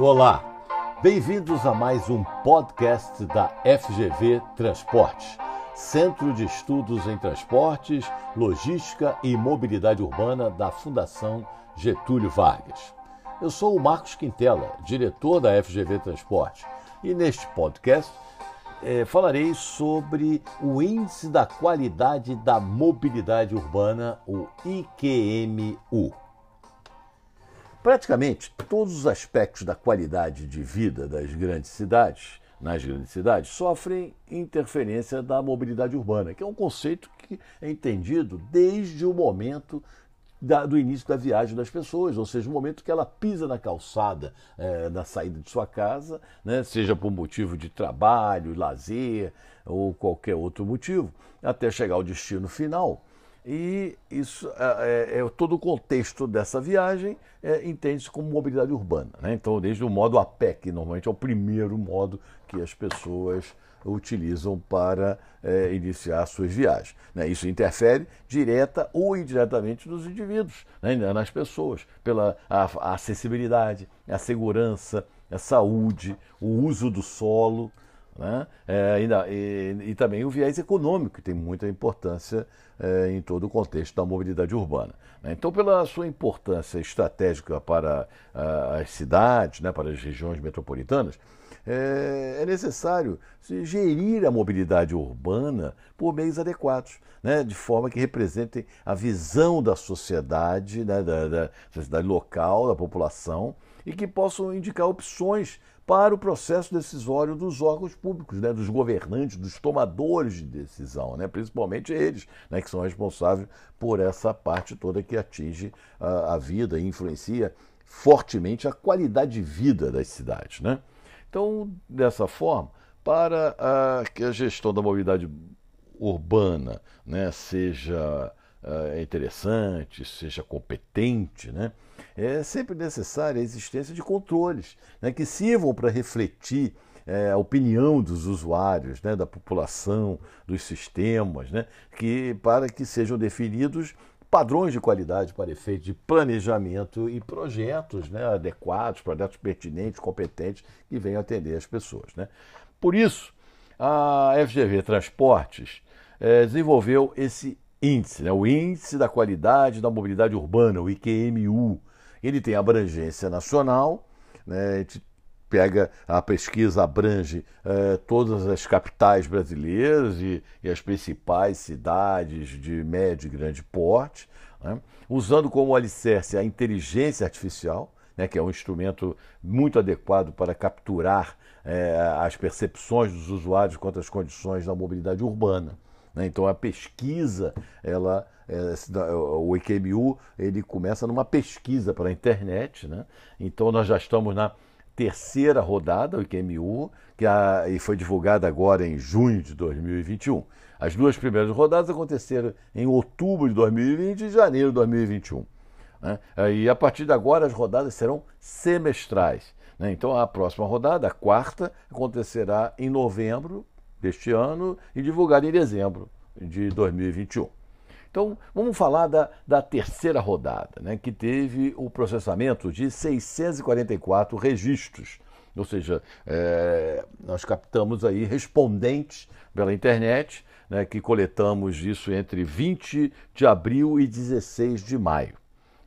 Olá, bem-vindos a mais um podcast da FGV Transportes, Centro de Estudos em Transportes, Logística e Mobilidade Urbana da Fundação Getúlio Vargas. Eu sou o Marcos Quintela, diretor da FGV Transportes, e neste podcast eh, falarei sobre o Índice da Qualidade da Mobilidade Urbana, o IQMU. Praticamente todos os aspectos da qualidade de vida das grandes cidades, nas grandes cidades, sofrem interferência da mobilidade urbana, que é um conceito que é entendido desde o momento da, do início da viagem das pessoas, ou seja, o momento que ela pisa na calçada é, na saída de sua casa, né, seja por motivo de trabalho, lazer ou qualquer outro motivo, até chegar ao destino final. E isso é, é, é todo o contexto dessa viagem é, entende-se como mobilidade urbana. Né? Então, desde o modo a pé, que normalmente é o primeiro modo que as pessoas utilizam para é, iniciar suas viagens. Né? Isso interfere direta ou indiretamente nos indivíduos, né? nas pessoas, pela a, a acessibilidade, a segurança, a saúde, o uso do solo. Né? É, e, e, e, também o viés econômico, que tem muita importância é, em todo o contexto da mobilidade urbana. Né? Então, pela sua importância estratégica para uh, as cidades, né, para as regiões metropolitanas, é, é, necessário gerir a mobilidade urbana por meios adequados, né, de forma que representem a visão da sociedade, né, da, da sociedade local, da população, e que possam indicar opções para o processo decisório dos órgãos públicos, né, dos governantes, dos tomadores de decisão, né, principalmente eles, né, que são responsáveis por essa parte toda que atinge a, a vida e influencia fortemente a qualidade de vida das cidades. Né? Então, dessa forma, para a, que a gestão da mobilidade urbana né, seja uh, interessante, seja competente, né, é sempre necessária a existência de controles né, que sirvam para refletir é, a opinião dos usuários, né, da população, dos sistemas, né, que, para que sejam definidos padrões de qualidade para efeito de planejamento e projetos né, adequados, projetos pertinentes, competentes, que venham atender as pessoas. Né. Por isso, a FGV Transportes é, desenvolveu esse índice, né? o Índice da Qualidade da Mobilidade Urbana, o IQMU. Ele tem abrangência nacional, né? a gente pega a pesquisa abrange eh, todas as capitais brasileiras e, e, as principais cidades de médio e grande porte, né? usando como alicerce a inteligência artificial, né? que é um instrumento muito adequado para capturar eh, as percepções dos usuários quanto às condições da mobilidade urbana. Né? Então a pesquisa, ela, o IQMU, ele começa numa pesquisa para a internet. Né? Então nós já estamos na terceira rodada, o IQMU, que a, e foi divulgada agora em junho de 2021. As duas primeiras rodadas aconteceram em outubro de 2020 e janeiro de 2021. Né? E a partir de agora as rodadas serão semestrais. Né? Então a próxima rodada, a quarta, acontecerá em novembro deste ano e divulgado em dezembro de 2021. Então, vamos falar da, da terceira rodada, né, que teve o processamento de 644 registros. Ou seja, é, nós captamos aí respondentes pela internet, né, que coletamos isso entre 20 de abril e 16 de maio.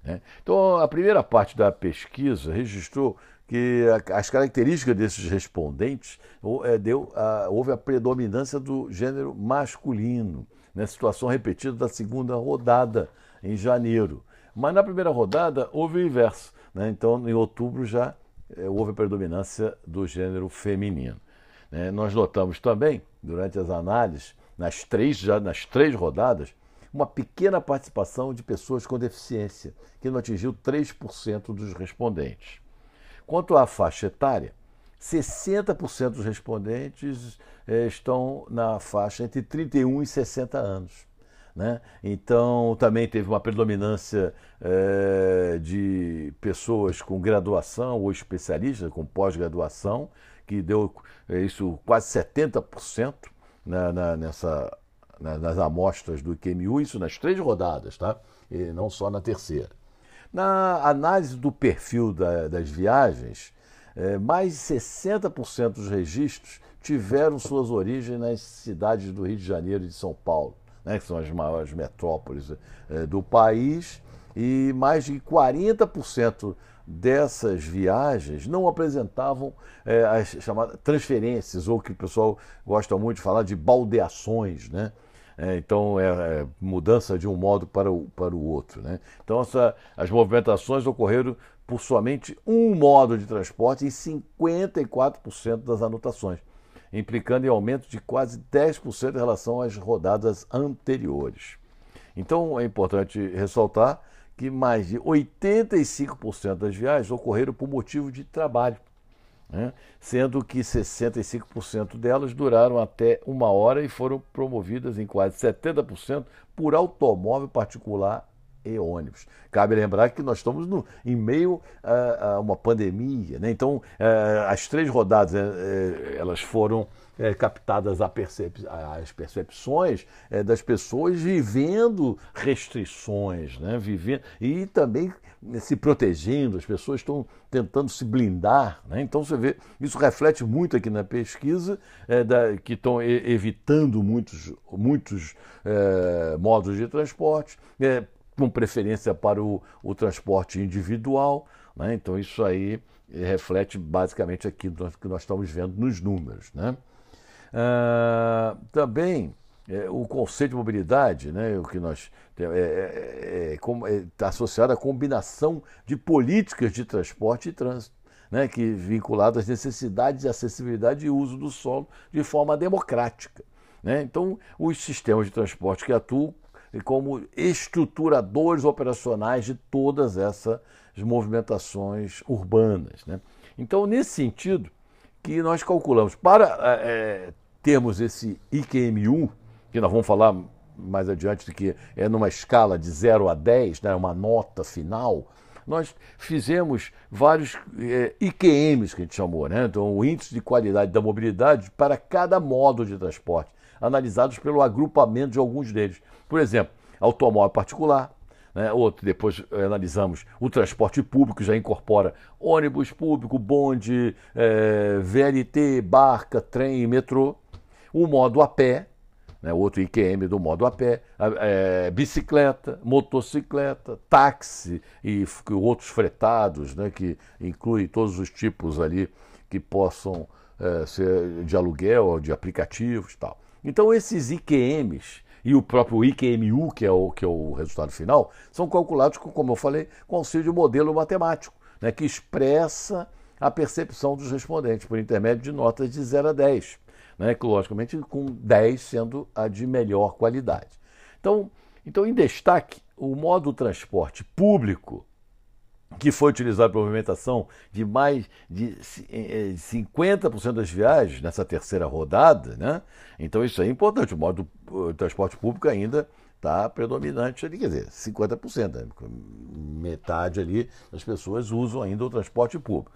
Né. Então, a primeira parte da pesquisa registrou que as características desses respondentes é, deu, houve a predominância do gênero masculino, né, situação repetida da segunda rodada em janeiro. Mas na primeira rodada houve o inverso. Né? Então, em outubro já é, houve a predominância do gênero feminino. Né? Nós notamos também, durante as análises, nas três, já nas três rodadas, uma pequena participação de pessoas com deficiência, que não atingiu 3% dos respondentes. Quanto à faixa etária, 60% dos respondentes eh, estão na faixa entre 31 e 60 anos. Né? Então, também teve uma predominância eh, de pessoas com graduação ou especialistas com pós-graduação, que deu eh, isso quase 70% na, na, nessa, na, nas amostras do IQMU, isso nas três rodadas, tá? e não só na terceira. Na análise do perfil da, das viagens, é, mais de 60% dos registros tiveram suas origens nas cidades do Rio de Janeiro e de São Paulo, né, que são as maiores metrópoles é, do país, e mais de 40% dessas viagens não apresentavam é, as chamadas transferências, ou que o pessoal gosta muito de falar de baldeações, né? É, então, é, é, mudança de um modo para o, para o outro. Né? Então, essa, as movimentações ocorreram por somente um modo de transporte em 54% das anotações, implicando em aumento de quase 10% em relação às rodadas anteriores. Então, é importante ressaltar que mais de 85% das viagens ocorreram por motivo de trabalho, né? sendo que 65% delas duraram até uma hora e foram promovidas em quase 70% por automóvel particular e ônibus. Cabe lembrar que nós estamos no, em meio a, a uma pandemia, né? então eh, as três rodadas eh, elas foram é, captadas percep as percepções é, das pessoas vivendo restrições, né? vivendo, e também se protegendo, as pessoas estão tentando se blindar. Né? Então você vê, isso reflete muito aqui na pesquisa, é, da, que estão evitando muitos, muitos é, modos de transporte, é, com preferência para o, o transporte individual. Né? Então isso aí reflete basicamente aquilo que nós estamos vendo nos números. Né? Ah, também é, o conceito de mobilidade, né, o que nós está é, é, é, é tá associado à combinação de políticas de transporte e trânsito, né, que vinculado às necessidades de acessibilidade e uso do solo de forma democrática. Né? Então, os sistemas de transporte que atuam como estruturadores operacionais de todas essas movimentações urbanas. Né? Então, nesse sentido, que nós calculamos para é, termos esse IQM1, que nós vamos falar mais adiante de que é numa escala de 0 a 10, né, uma nota final, nós fizemos vários é, IQMs que a gente chamou, né? então o índice de qualidade da mobilidade para cada modo de transporte, analisados pelo agrupamento de alguns deles. Por exemplo, automóvel particular, né? Outro, depois eh, analisamos o transporte público, já incorpora ônibus público, bonde, eh, VLT, barca, trem e metrô. O modo a pé, né? outro IQM do modo a pé, é, bicicleta, motocicleta, táxi e outros fretados, né? que inclui todos os tipos ali que possam ser de aluguel de aplicativos tal. Então esses IQMs e o próprio IQMU, que é o, que é o resultado final, são calculados, como eu falei, com auxílio de modelo matemático, né, que expressa a percepção dos respondentes por intermédio de notas de 0 a 10, né, que logicamente com 10 sendo a de melhor qualidade. Então, então em destaque, o modo transporte público que foi utilizado para movimentação de mais de 50% eh, das viagens nessa terceira rodada, né? Então isso é importante. O modo o transporte público ainda está predominante ali, quer dizer, 50%, né? metade ali das pessoas usam ainda o transporte público.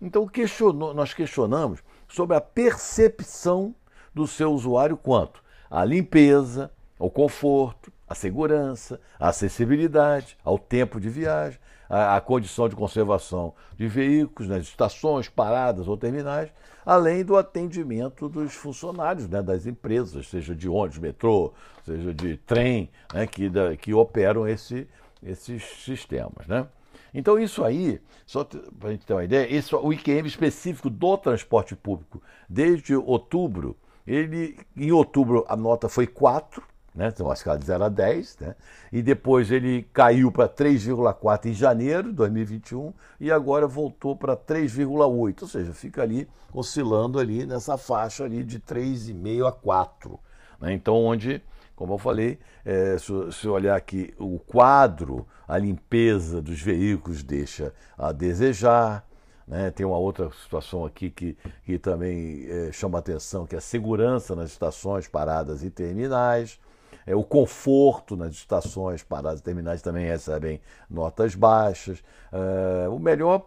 Então questionou, nós questionamos sobre a percepção do seu usuário quanto à limpeza, ao conforto, à segurança, à acessibilidade, ao tempo de viagem, a, a condição de conservação de veículos nas estações, paradas ou terminais, além do atendimento dos funcionários né, das empresas, seja de ônibus, metrô, seja de trem, né, que, da, que operam esse, esses sistemas. Né? Então, isso aí, só para a gente ter uma ideia, esse, o IQM específico do transporte público, desde outubro, ele, em outubro a nota foi 4, né? Então, uma escala de 0 a 10, né? e depois ele caiu para 3,4 em janeiro de 2021 e agora voltou para 3,8, ou seja, fica ali oscilando ali nessa faixa ali de 3,5 a 4. Né? Então, onde, como eu falei, é, se, se olhar aqui o quadro, a limpeza dos veículos deixa a desejar, né? Tem uma outra situação aqui que, que também é, chama atenção, que é a segurança nas estações, paradas e terminais. É, o conforto nas estações, paradas e terminais também recebem notas baixas. É, o melhor,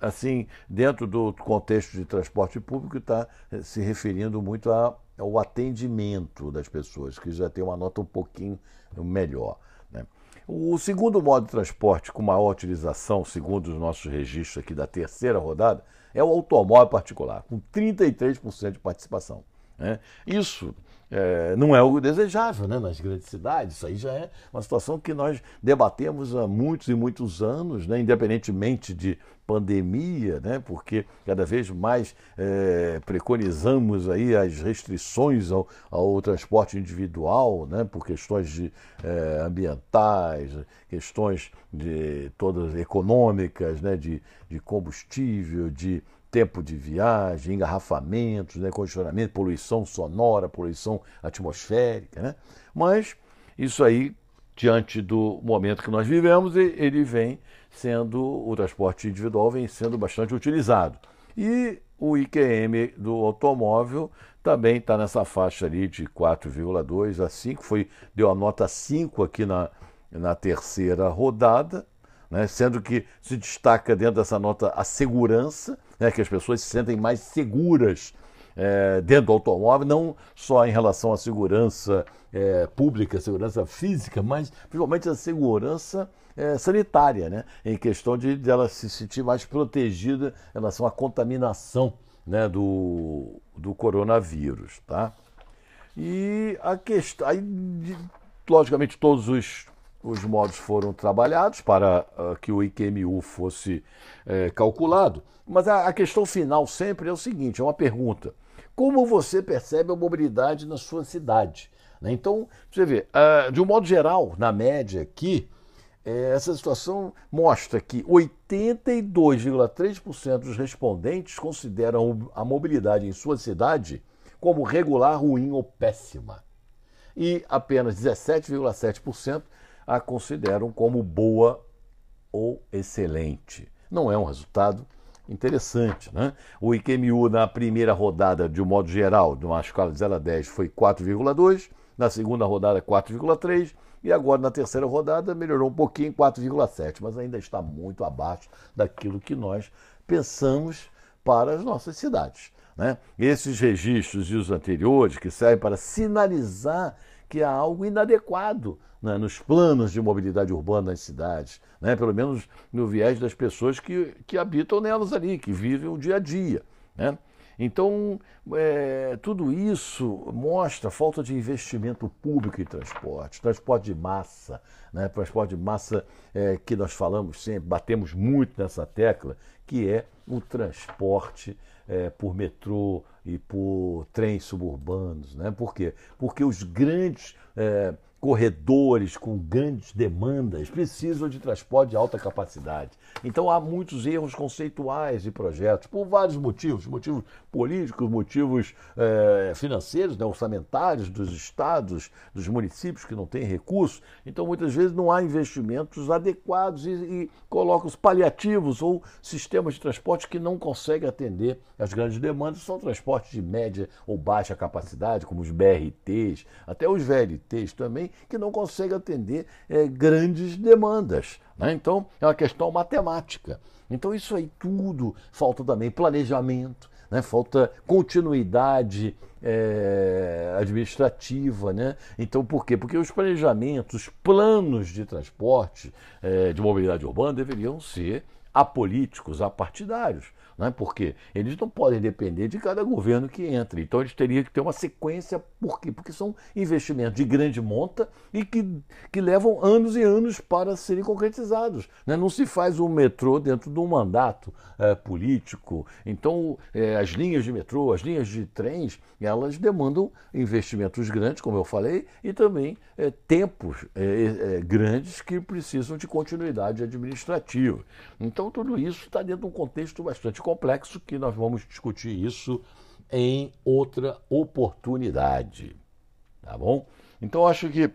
assim, dentro do contexto de transporte público, está se referindo muito à é o atendimento das pessoas, que já tem uma nota um pouquinho melhor. Né? O segundo modo de transporte com maior utilização, segundo os nossos registros aqui da terceira rodada, é o automóvel particular, com 33% de participação. Né? Isso é, não é o desejável né, nas grandes cidades. Isso aí já é uma situação que nós debatemos há muitos e muitos anos, né, independentemente de pandemia, né, porque cada vez mais é, preconizamos aí as restrições ao, ao transporte individual, né, por questões de, é, ambientais, questões de todas econômicas, né, de, de combustível, de tempo de viagem, engarrafamentos, né, condicionamento, poluição sonora, poluição atmosférica. Né? Mas isso aí, diante do momento que nós vivemos, ele vem sendo, o transporte individual vem sendo bastante utilizado. E o IQM do automóvel também está nessa faixa ali de 4,2 a 5, foi, deu a nota 5 aqui na, na terceira rodada, né, sendo que se destaca dentro dessa nota a segurança, né, que as pessoas se sentem mais seguras é, dentro do automóvel, não só em relação à segurança é, pública, segurança física, mas principalmente a segurança é, sanitária, né, em questão de, de ela se sentir mais protegida em relação à contaminação né, do, do coronavírus. Tá? E a questão. Aí, logicamente, todos os os modos foram trabalhados para uh, que o IQMU fosse uh, calculado. Mas a, a, questão final sempre é o seguinte: é uma pergunta. Como você percebe a mobilidade na sua cidade? Né? Então, você vê, uh, de um modo geral, na média aqui, essa situação mostra que 82,3% dos respondentes consideram a mobilidade em sua cidade como regular, ruim ou péssima. E apenas 17,7% a consideram como boa ou excelente. Não é um resultado interessante. Né? O IQMU na primeira rodada, de um modo geral, de uma escala de 0 a 10, foi 4,2, na segunda rodada 4,3 e agora na terceira rodada melhorou um pouquinho, 4,7, mas ainda está muito abaixo daquilo que nós pensamos para as nossas cidades. Né? Esses registros e os anteriores, que servem para sinalizar que há algo inadequado né, nos planos de mobilidade urbana nas cidades, né, pelo menos no viés das pessoas que, que habitam nelas ali, que vivem o dia a dia. Né? Então, é, tudo isso mostra falta de investimento público em transporte, transporte de massa, né? transporte de massa é, que nós falamos sempre, batemos muito nessa tecla, que é o transporte é, por metrô e por trens suburbanos. Né? Por quê? Porque os grandes é, corredores com grandes demandas precisam de transporte de alta capacidade. Então há muitos erros conceituais de projetos, por vários motivos, motivos políticos, motivos é, financeiros, né, orçamentários dos estados, dos municípios que não têm recursos. Então muitas vezes não há investimentos adequados e, e colocam os paliativos ou sistemas de transporte que não conseguem atender as grandes demandas. São transportes de média ou baixa capacidade, como os BRTs, até os VLTs também, que não consegue atender é, grandes demandas. Né? Então, é uma questão matemática. Então, isso aí tudo falta também planejamento, né? falta continuidade é, administrativa. Né? Então, por quê? Porque os planejamentos, os planos de transporte, é, de mobilidade urbana, deveriam ser apolíticos, apartidários né? porque eles não podem depender de cada governo que entra. Então eles teriam que ter uma sequência, por quê? Porque são investimentos de grande monta e que, que levam anos e anos para serem concretizados. Né? Não se faz um metrô dentro de um mandato é, político. Então é, as linhas de metrô, as linhas de trens, elas demandam investimentos grandes, como eu falei, e também é, tempos é, é, grandes que precisam de continuidade administrativa. Então tudo isso está dentro de um contexto bastante complexo que nós vamos discutir isso em outra oportunidade. Tá bom? Então acho que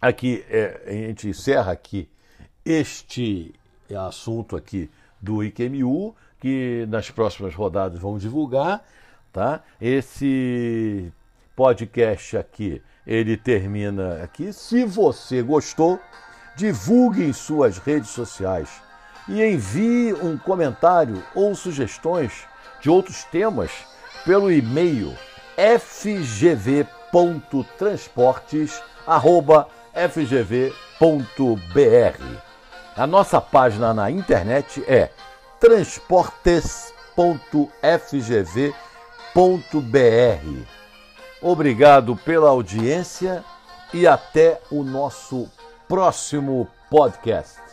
aqui é, a gente encerra aqui este assunto aqui do IQMU, que nas próximas rodadas vamos divulgar, tá? Esse podcast aqui, ele termina aqui. Se você gostou, divulgue em suas redes sociais e envie um comentário ou sugestões de outros temas pelo e-mail fgv.transportes@fgv.br. A nossa página na internet é transportes.fgv.br. Obrigado pela audiência e até o nosso próximo podcast.